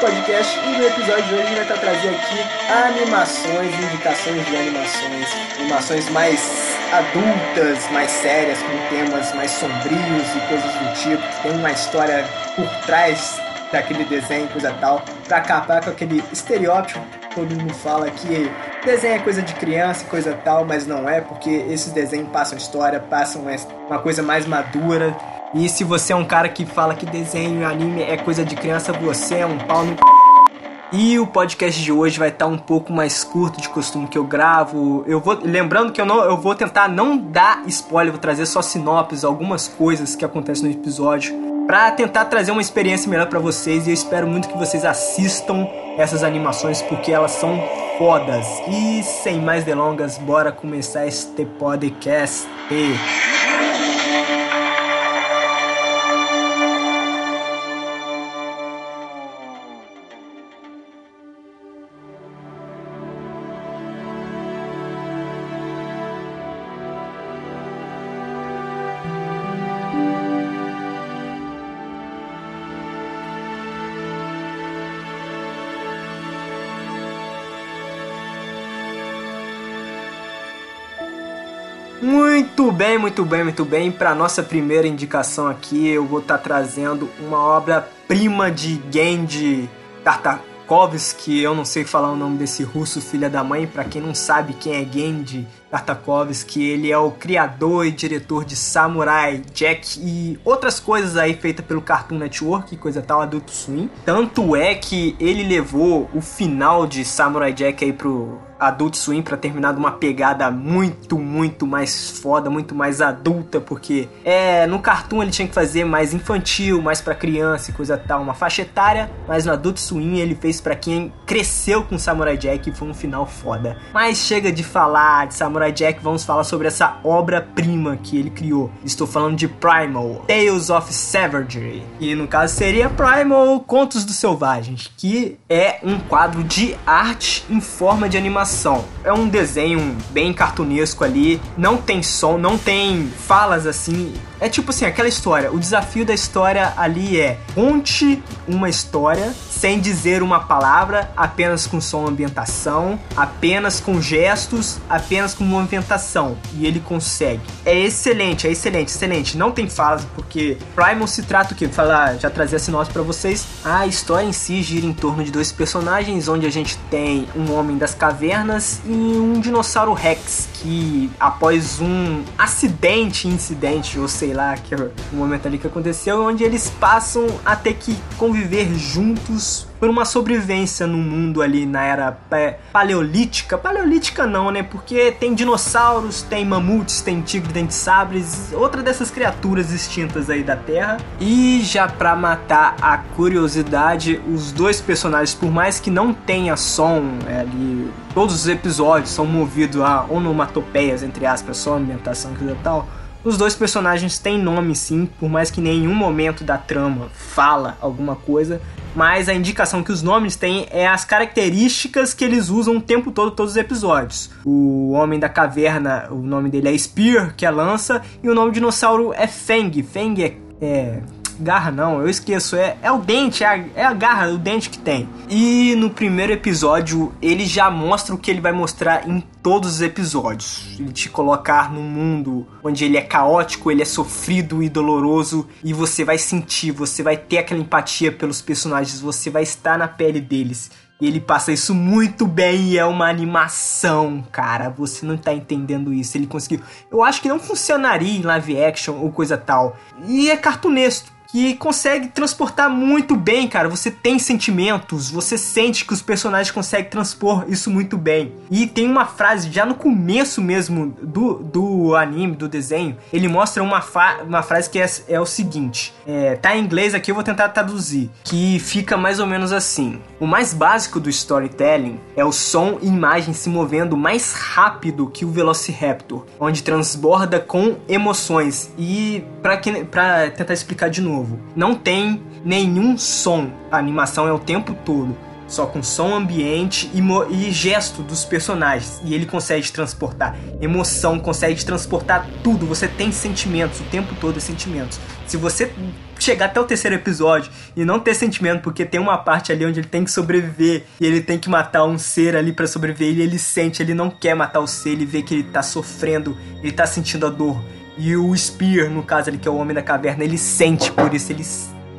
Podcast e no episódio de hoje a gente vai estar trazendo aqui animações, indicações de animações, animações mais adultas, mais sérias, com temas mais sombrios e coisas do tipo, tem uma história por trás daquele desenho, coisa tal, pra acabar com aquele estereótipo que todo mundo fala que desenho é coisa de criança coisa tal, mas não é, porque esses desenhos passam história, passam uma coisa mais madura. E se você é um cara que fala que desenho e anime é coisa de criança, você é um pau no e o podcast de hoje vai estar um pouco mais curto de costume que eu gravo. Eu vou lembrando que eu não eu vou tentar não dar spoiler, vou trazer só sinopses, algumas coisas que acontecem no episódio para tentar trazer uma experiência melhor para vocês e eu espero muito que vocês assistam essas animações porque elas são fodas. E sem mais delongas, bora começar este podcast. Muito bem, muito bem, muito bem. Para nossa primeira indicação aqui, eu vou estar tá trazendo uma obra-prima de Genji Tartakovsky. Eu não sei falar o nome desse russo filha da mãe. Para quem não sabe quem é Genji Tartakovsky, ele é o criador e diretor de Samurai Jack e outras coisas aí feitas pelo Cartoon Network, coisa tal, Adult Swim. Tanto é que ele levou o final de Samurai Jack aí pro Adult Swim para terminar de uma pegada muito, muito mais foda, muito mais adulta, porque é no cartoon ele tinha que fazer mais infantil, mais para criança e coisa tal, uma faixa etária, mas no Adult Swim ele fez para quem cresceu com Samurai Jack e foi um final foda. Mas chega de falar de Samurai Jack, vamos falar sobre essa obra-prima que ele criou. Estou falando de Primal, Tales of Savagery. E no caso seria Primal Contos dos Selvagens, que é um quadro de arte em forma de animação animação. É um desenho bem cartunesco ali, não tem som, não tem falas assim. É tipo assim, aquela história. O desafio da história ali é conte uma história sem dizer uma palavra, apenas com som ambientação, apenas com gestos, apenas com movimentação. E ele consegue. É excelente, é excelente, excelente. Não tem falas, porque Primal se trata o que? Falar, já trazer a sinopse para vocês. A história em si gira em torno de dois personagens, onde a gente tem um homem das cavernas e um dinossauro Rex, que após um acidente, incidente, ou sei lá, que é o momento ali que aconteceu, onde eles passam a ter que conviver juntos por uma sobrevivência no mundo ali na era paleolítica. Paleolítica não, né? Porque tem dinossauros, tem mamutes, tem tigre dentes sabres, outra dessas criaturas extintas aí da Terra. E já para matar a curiosidade, os dois personagens, por mais que não tenha som é, ali, todos os episódios são movidos a onomatopeias, entre aspas, só ambientação e tal os dois personagens têm nome sim, por mais que nenhum momento da trama fala alguma coisa, mas a indicação que os nomes têm é as características que eles usam o tempo todo, todos os episódios. O Homem da Caverna, o nome dele é Spear, que é lança, e o nome do dinossauro é Feng. Feng é, é garra não, eu esqueço, é, é o dente, é a, é a garra, o dente que tem. E no primeiro episódio ele já mostra o que ele vai mostrar em todos os episódios. Ele te colocar num mundo onde ele é caótico, ele é sofrido e doloroso, e você vai sentir, você vai ter aquela empatia pelos personagens, você vai estar na pele deles. E ele passa isso muito bem e é uma animação, cara. Você não tá entendendo isso. Ele conseguiu. Eu acho que não funcionaria em live action ou coisa tal. E é cartunesco que consegue transportar muito bem, cara. Você tem sentimentos, você sente que os personagens conseguem transpor isso muito bem. E tem uma frase já no começo mesmo do, do anime, do desenho, ele mostra uma, uma frase que é, é o seguinte: é, tá em inglês aqui, eu vou tentar traduzir, que fica mais ou menos assim: O mais básico do storytelling é o som e imagem se movendo mais rápido que o Velociraptor, onde transborda com emoções. E para tentar explicar de novo novo. Não tem nenhum som. A animação é o tempo todo. Só com som ambiente e, e gesto dos personagens. E ele consegue transportar emoção, consegue transportar tudo. Você tem sentimentos, o tempo todo é sentimentos. Se você chegar até o terceiro episódio e não ter sentimento, porque tem uma parte ali onde ele tem que sobreviver e ele tem que matar um ser ali para sobreviver e ele sente, ele não quer matar o ser, ele vê que ele tá sofrendo, ele tá sentindo a dor. E o Spear, no caso ali, que é o Homem da Caverna, ele sente por isso, ele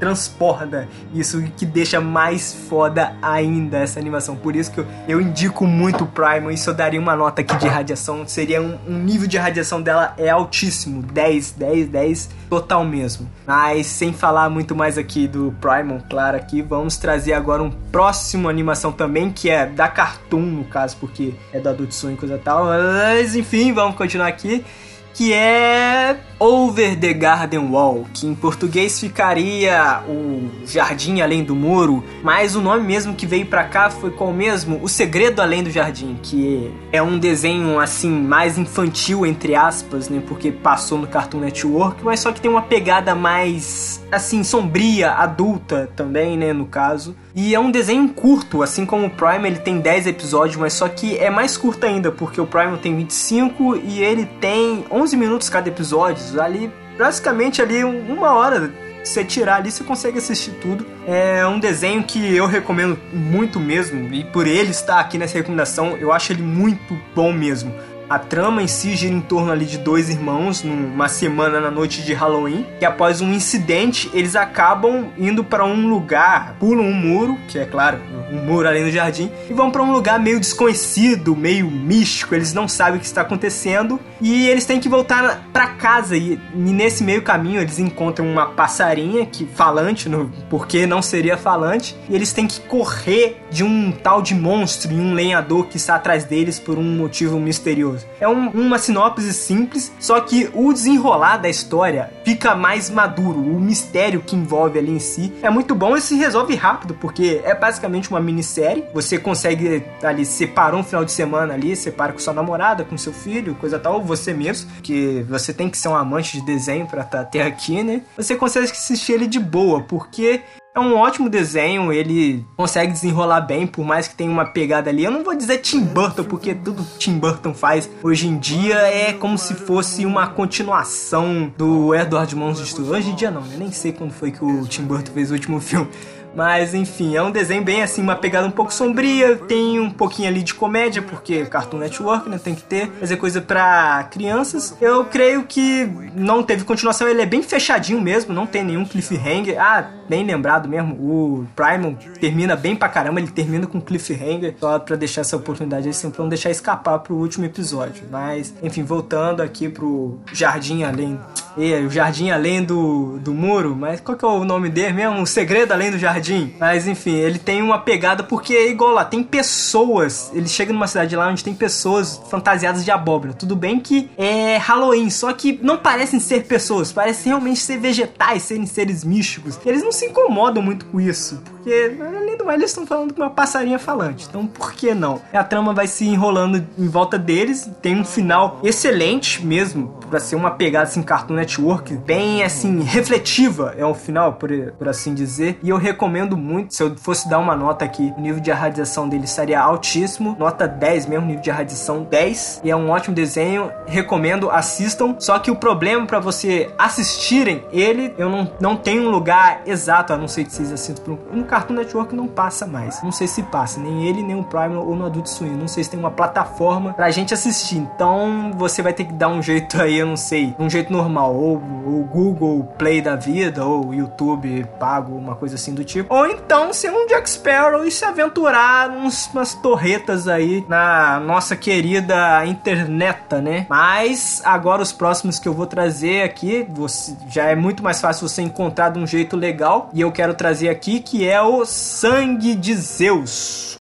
transporta isso que deixa mais foda ainda essa animação. Por isso que eu, eu indico muito o Primal. Isso eu daria uma nota aqui de radiação. Seria um, um, nível de radiação dela é altíssimo. 10, 10, 10, total mesmo. Mas sem falar muito mais aqui do Primal, claro, aqui vamos trazer agora um próximo animação também, que é da Cartoon, no caso, porque é do Adult Swim e coisa tal. Mas enfim, vamos continuar aqui que é Over the Garden Wall, que em português ficaria o Jardim Além do Muro, mas o nome mesmo que veio para cá foi qual mesmo? O Segredo Além do Jardim, que é um desenho assim mais infantil entre aspas, né, porque passou no Cartoon Network, mas só que tem uma pegada mais assim sombria, adulta também, né, no caso. E é um desenho curto, assim como o Prime, ele tem 10 episódios, mas só que é mais curto ainda, porque o Prime tem 25 e ele tem 11 minutos cada episódio. Ali, basicamente ali uma hora você tirar ali, você consegue assistir tudo. É um desenho que eu recomendo muito mesmo, e por ele estar aqui nessa recomendação, eu acho ele muito bom mesmo. A trama em si gira em torno ali de dois irmãos numa semana na noite de Halloween, que após um incidente eles acabam indo para um lugar, pulam um muro, que é claro, um muro além do jardim, e vão para um lugar meio desconhecido, meio místico, eles não sabem o que está acontecendo e eles têm que voltar para casa e, e, nesse meio caminho eles encontram uma passarinha que falante, no, porque não seria falante, e eles têm que correr de um tal de monstro e um lenhador que está atrás deles por um motivo misterioso. É um, uma sinopse simples, só que o desenrolar da história fica mais maduro. O mistério que envolve ali em si é muito bom e se resolve rápido, porque é basicamente uma minissérie. Você consegue ali separar um final de semana ali, separa com sua namorada, com seu filho, coisa tal, ou você mesmo, que você tem que ser um amante de desenho para tá, até aqui, né? Você consegue assistir ele de boa, porque é um ótimo desenho, ele consegue desenrolar bem, por mais que tenha uma pegada ali. Eu não vou dizer Tim Burton, porque tudo Tim Burton faz hoje em dia é como se fosse uma continuação do Edward Mãos de Estudo. Hoje em dia não, eu nem sei quando foi que o Tim Burton fez o último filme. Mas enfim, é um desenho bem assim, uma pegada um pouco sombria, tem um pouquinho ali de comédia, porque Cartoon Network, né, tem que ter, fazer coisa para crianças. Eu creio que não teve continuação, ele é bem fechadinho mesmo, não tem nenhum cliffhanger. Ah, bem lembrado mesmo, o Primal termina bem pra caramba, ele termina com cliffhanger, só pra deixar essa oportunidade aí, sempre não deixar escapar pro último episódio. Mas, enfim, voltando aqui pro Jardim Além. E, o Jardim Além do, do Muro, mas qual que é o nome dele mesmo? O Segredo Além do Jardim jardim. Mas enfim, ele tem uma pegada porque é igual lá, tem pessoas. Ele chega numa cidade lá onde tem pessoas fantasiadas de abóbora. Tudo bem que é Halloween, só que não parecem ser pessoas, parecem realmente ser vegetais, serem seres místicos. Eles não se incomodam muito com isso, porque além do mais eles estão falando com uma passarinha falante. Então por que não? A trama vai se enrolando em volta deles, tem um final excelente mesmo, para ser uma pegada assim Cartoon Network, bem assim refletiva é o final, por, por assim dizer. E eu recomendo muito. Se eu fosse dar uma nota aqui, o nível de radiação dele estaria altíssimo. Nota 10 mesmo, nível de radiação 10. E é um ótimo desenho. Recomendo, assistam. Só que o problema para você assistirem ele, eu não, não tenho um lugar exato, a não ser que vocês assistam. No Cartoon Network não passa mais. Não sei se passa, nem ele, nem o Prime ou no Adult Swim. Não sei se tem uma plataforma pra gente assistir. Então você vai ter que dar um jeito aí, eu não sei, um jeito normal. Ou o Google Play da vida, ou YouTube pago, uma coisa assim do tipo. Ou então ser um Jack Sparrow e se aventurar uns, umas torretas aí na nossa querida interneta, né? Mas agora os próximos que eu vou trazer aqui, você, já é muito mais fácil você encontrar de um jeito legal. E eu quero trazer aqui que é o Sangue de Zeus.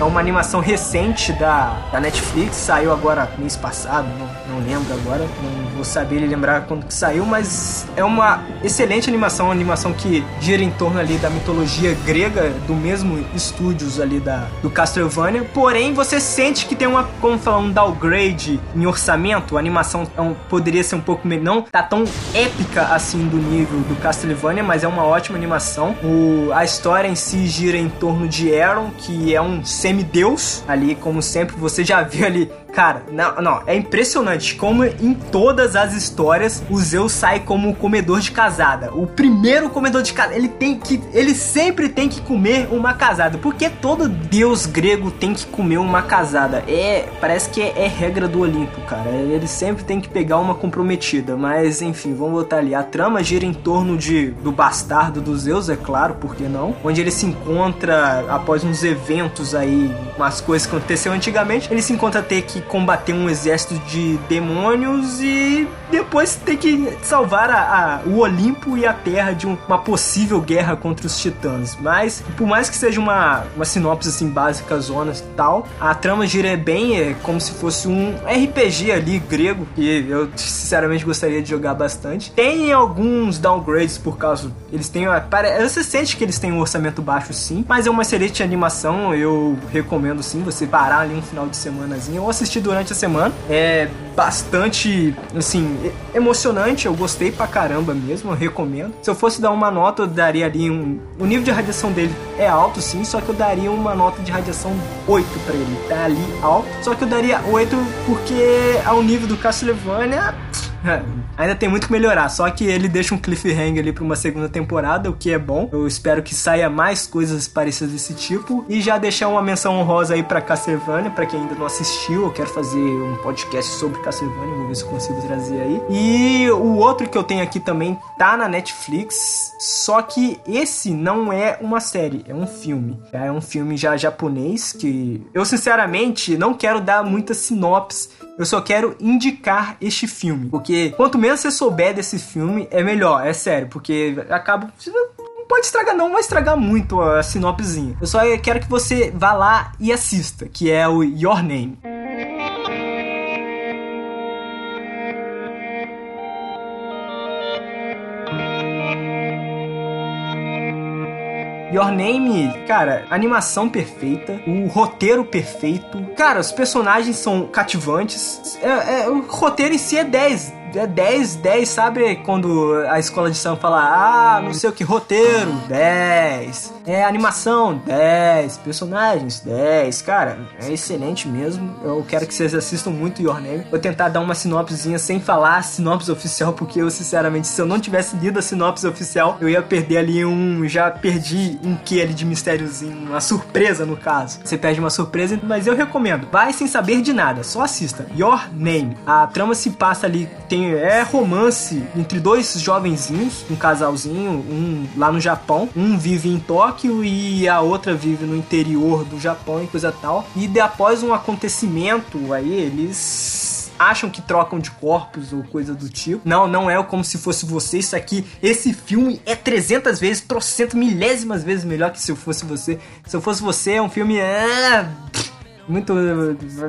É uma animação recente da, da Netflix, saiu agora mês passado, não, não lembro agora, não vou saber lembrar quando que saiu, mas é uma excelente animação, uma animação que gira em torno ali da mitologia grega, do mesmo estúdios ali da, do Castlevania, porém você sente que tem uma, como falar, um downgrade em orçamento, a animação é um, poderia ser um pouco, não tá tão épica assim do nível do Castlevania, mas é uma ótima animação. O, a história em si gira em torno de Aaron, que é um semideus ali, como sempre, você já viu ali Cara, não, não, é impressionante como em todas as histórias o Zeus sai como comedor de casada. O primeiro comedor de casada, ele tem que ele sempre tem que comer uma casada, porque todo deus grego tem que comer uma casada. É, parece que é, é regra do Olimpo, cara. Ele sempre tem que pegar uma comprometida, mas enfim, vamos voltar ali. A trama gira em torno de do bastardo dos Zeus, é claro, por que não? Onde ele se encontra após uns eventos aí, umas coisas que aconteceu antigamente, ele se encontra ter que combater um exército de demônios e depois ter que salvar a, a, o Olimpo e a Terra de um, uma possível guerra contra os titãs. Mas, por mais que seja uma, uma sinopse assim básica, zonas e tal, a trama gira bem é como se fosse um RPG ali grego, que eu sinceramente gostaria de jogar bastante. Tem alguns downgrades por causa. Eles têm. Você sente que eles têm um orçamento baixo sim, mas é uma excelente animação. Eu recomendo sim você parar ali um final de semanazinho ou assistir durante a semana. É bastante, assim, emocionante. Eu gostei pra caramba mesmo, eu recomendo. Se eu fosse dar uma nota, eu daria ali um. O nível de radiação dele é alto, sim, só que eu daria uma nota de radiação 8 para ele. Tá ali alto. Só que eu daria 8 porque ao nível do Castlevania Ainda tem muito que melhorar, só que ele deixa um cliffhanger ali pra uma segunda temporada, o que é bom. Eu espero que saia mais coisas parecidas desse tipo. E já deixar uma menção honrosa aí pra Castlevania, pra quem ainda não assistiu. Eu quero fazer um podcast sobre Castlevania, vou ver se eu consigo trazer aí. E o outro que eu tenho aqui também tá na Netflix, só que esse não é uma série, é um filme. É um filme já japonês que eu sinceramente não quero dar muita sinopse eu só quero indicar este filme. Porque quanto menos você souber desse filme, é melhor, é sério. Porque acaba. Pode estragar, não vai estragar muito a sinopsezinha. Eu só quero que você vá lá e assista, que é o Your Name. Your Name, cara, animação perfeita, o roteiro perfeito. Cara, os personagens são cativantes. É, é, o roteiro em si é 10 é 10, 10, sabe quando a escola de samba fala, ah, não sei o que, roteiro, 10. É animação, 10. Personagens, 10. Cara, é excelente mesmo. Eu quero que vocês assistam muito Your Name. Vou tentar dar uma sinopsezinha sem falar a sinopse oficial, porque eu, sinceramente, se eu não tivesse lido a sinopse oficial, eu ia perder ali um. Já perdi um que ali de mistériozinho, uma surpresa no caso. Você perde uma surpresa, mas eu recomendo. Vai sem saber de nada, só assista. Your Name. A trama se passa ali, tem é romance entre dois jovenzinhos, um casalzinho, um lá no Japão. Um vive em Tóquio e a outra vive no interior do Japão e coisa tal. E de, após um acontecimento aí, eles acham que trocam de corpos ou coisa do tipo. Não, não é como se fosse você. Isso aqui, esse filme é 300 vezes, trocentas milésimas vezes melhor que se eu fosse você. Se eu fosse você, é um filme. É muito.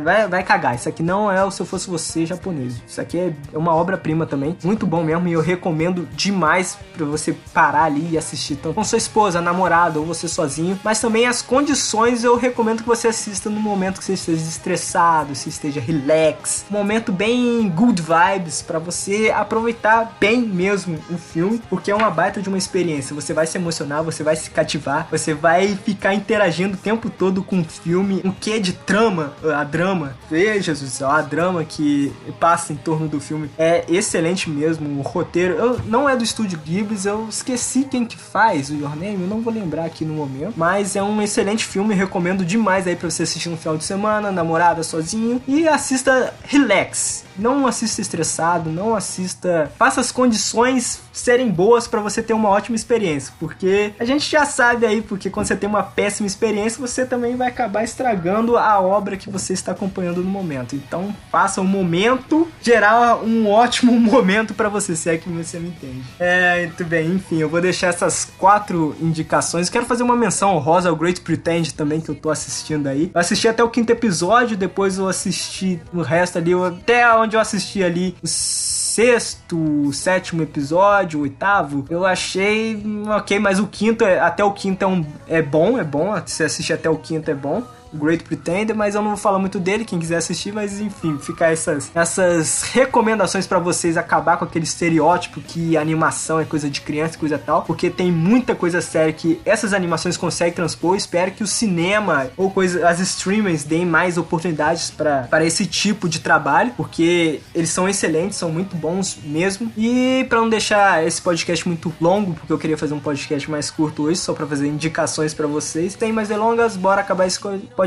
Vai, vai cagar. Isso aqui não é o Se Eu Fosse Você japonês. Isso aqui é, é uma obra-prima também. Muito bom mesmo. E eu recomendo demais pra você parar ali e assistir. Tanto com sua esposa, namorada ou você sozinho. Mas também as condições eu recomendo que você assista no momento que você esteja estressado, se esteja relax. Um momento bem good vibes para você aproveitar bem mesmo o filme. Porque é uma baita de uma experiência. Você vai se emocionar, você vai se cativar, você vai ficar interagindo o tempo todo com o filme. O que de trama, a drama, veja Jesus, a drama que passa em torno do filme é excelente mesmo. O roteiro eu, não é do estúdio Ghibli, eu esqueci quem que faz o Your Name, eu não vou lembrar aqui no momento, mas é um excelente filme, recomendo demais aí para você assistir no final de semana, namorada, sozinho e assista relax. Não assista estressado, não assista. Faça as condições serem boas para você ter uma ótima experiência, porque a gente já sabe aí, porque quando você tem uma péssima experiência, você também vai acabar estragando a obra que você está acompanhando no momento. Então, faça o momento gerar um ótimo momento para você, se é que você me entende. É, muito bem, enfim, eu vou deixar essas quatro indicações. Quero fazer uma menção honrosa ao Great Pretend também, que eu tô assistindo aí. Eu assisti até o quinto episódio, depois eu assisti o resto ali, até onde eu assisti ali os sexto, sétimo episódio, oitavo, eu achei ok, mas o quinto, é, até o quinto é, um, é bom, é bom, se assistir até o quinto é bom. Great Pretender, mas eu não vou falar muito dele, quem quiser assistir, mas enfim, fica essas, essas recomendações para vocês acabar com aquele estereótipo que animação é coisa de criança, coisa tal, porque tem muita coisa séria que essas animações conseguem transpor. Espero que o cinema ou coisa, as streamers deem mais oportunidades para esse tipo de trabalho, porque eles são excelentes, são muito bons mesmo. E para não deixar esse podcast muito longo, porque eu queria fazer um podcast mais curto hoje, só para fazer indicações para vocês, tem mais delongas, bora acabar esse podcast.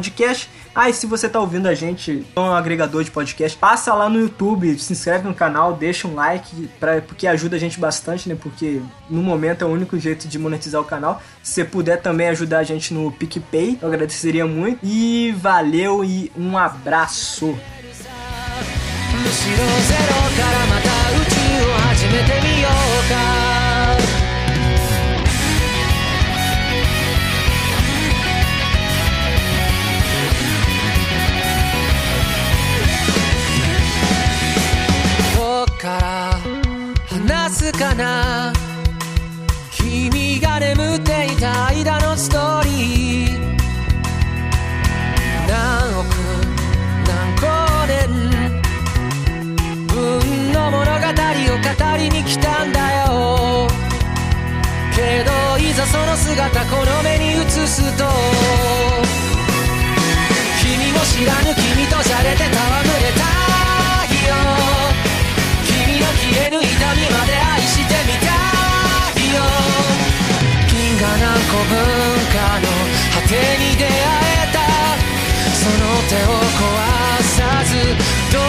Ah, e se você tá ouvindo a gente no agregador de podcast, passa lá no YouTube, se inscreve no canal, deixa um like, pra, porque ajuda a gente bastante, né? Porque no momento é o único jeito de monetizar o canal. Se você puder também ajudar a gente no PicPay, eu agradeceria muito. E valeu e um abraço! から話すかな？君が眠っていた間のストーリー。何億何光年分の物語を語りに来たんだよ。けどいざその姿この目に映すと君も知らぬ君とじゃれて戯れ手を壊さずどう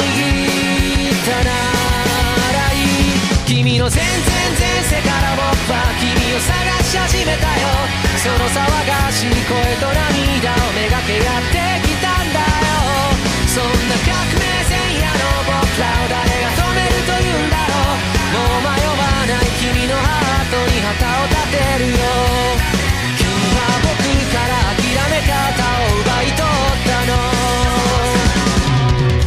握ったならいい君の全然前世から僕は君を探し始めたよ。その騒がしい声と涙をめがけやってきたんだよ。そんな革命前夜の僕らを誰が止めるというんだろう。もう迷わない君のハートに旗を立てる